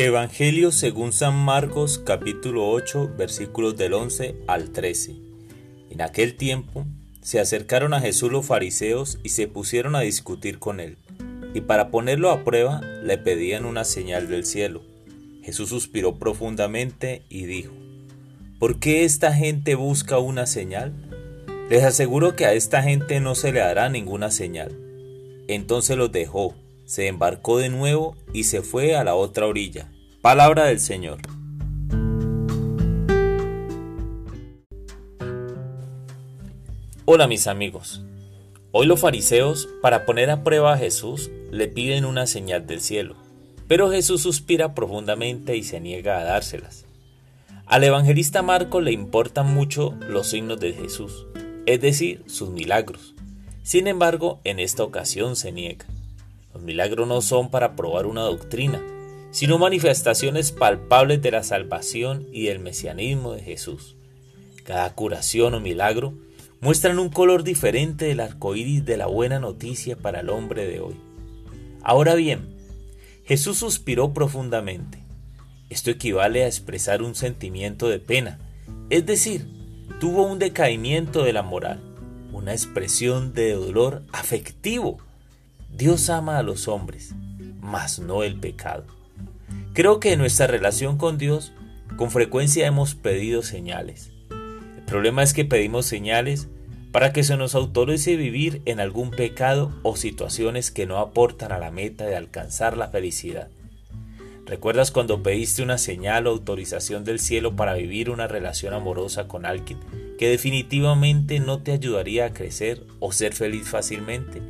Evangelio según San Marcos capítulo 8 versículos del 11 al 13. En aquel tiempo se acercaron a Jesús los fariseos y se pusieron a discutir con él. Y para ponerlo a prueba le pedían una señal del cielo. Jesús suspiró profundamente y dijo, ¿por qué esta gente busca una señal? Les aseguro que a esta gente no se le dará ninguna señal. Entonces los dejó se embarcó de nuevo y se fue a la otra orilla. Palabra del Señor. Hola mis amigos. Hoy los fariseos, para poner a prueba a Jesús, le piden una señal del cielo, pero Jesús suspira profundamente y se niega a dárselas. Al evangelista Marco le importan mucho los signos de Jesús, es decir, sus milagros. Sin embargo, en esta ocasión se niega. Los milagros no son para probar una doctrina, sino manifestaciones palpables de la salvación y del mesianismo de Jesús. Cada curación o milagro muestran un color diferente del arco iris de la buena noticia para el hombre de hoy. Ahora bien, Jesús suspiró profundamente. Esto equivale a expresar un sentimiento de pena, es decir, tuvo un decaimiento de la moral, una expresión de dolor afectivo Dios ama a los hombres, mas no el pecado. Creo que en nuestra relación con Dios con frecuencia hemos pedido señales. El problema es que pedimos señales para que se nos autorice vivir en algún pecado o situaciones que no aportan a la meta de alcanzar la felicidad. ¿Recuerdas cuando pediste una señal o autorización del cielo para vivir una relación amorosa con alguien que definitivamente no te ayudaría a crecer o ser feliz fácilmente?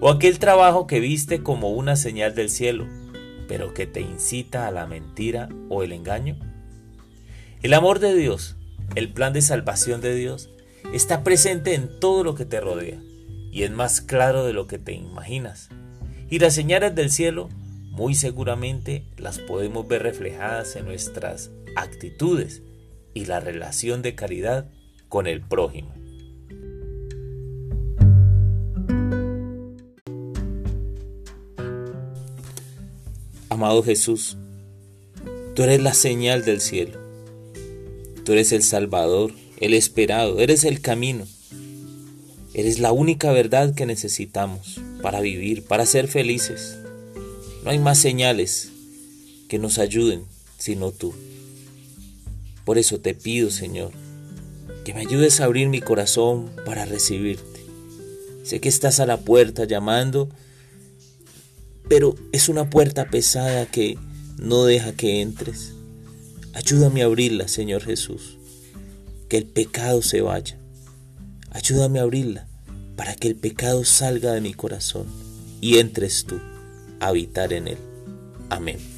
o aquel trabajo que viste como una señal del cielo, pero que te incita a la mentira o el engaño? El amor de Dios, el plan de salvación de Dios, está presente en todo lo que te rodea y es más claro de lo que te imaginas. Y las señales del cielo muy seguramente las podemos ver reflejadas en nuestras actitudes y la relación de caridad con el prójimo. Amado Jesús, tú eres la señal del cielo. Tú eres el Salvador, el esperado, eres el camino. Eres la única verdad que necesitamos para vivir, para ser felices. No hay más señales que nos ayuden sino tú. Por eso te pido, Señor, que me ayudes a abrir mi corazón para recibirte. Sé que estás a la puerta llamando pero es una puerta pesada que no deja que entres. Ayúdame a abrirla, Señor Jesús, que el pecado se vaya. Ayúdame a abrirla para que el pecado salga de mi corazón y entres tú a habitar en él. Amén.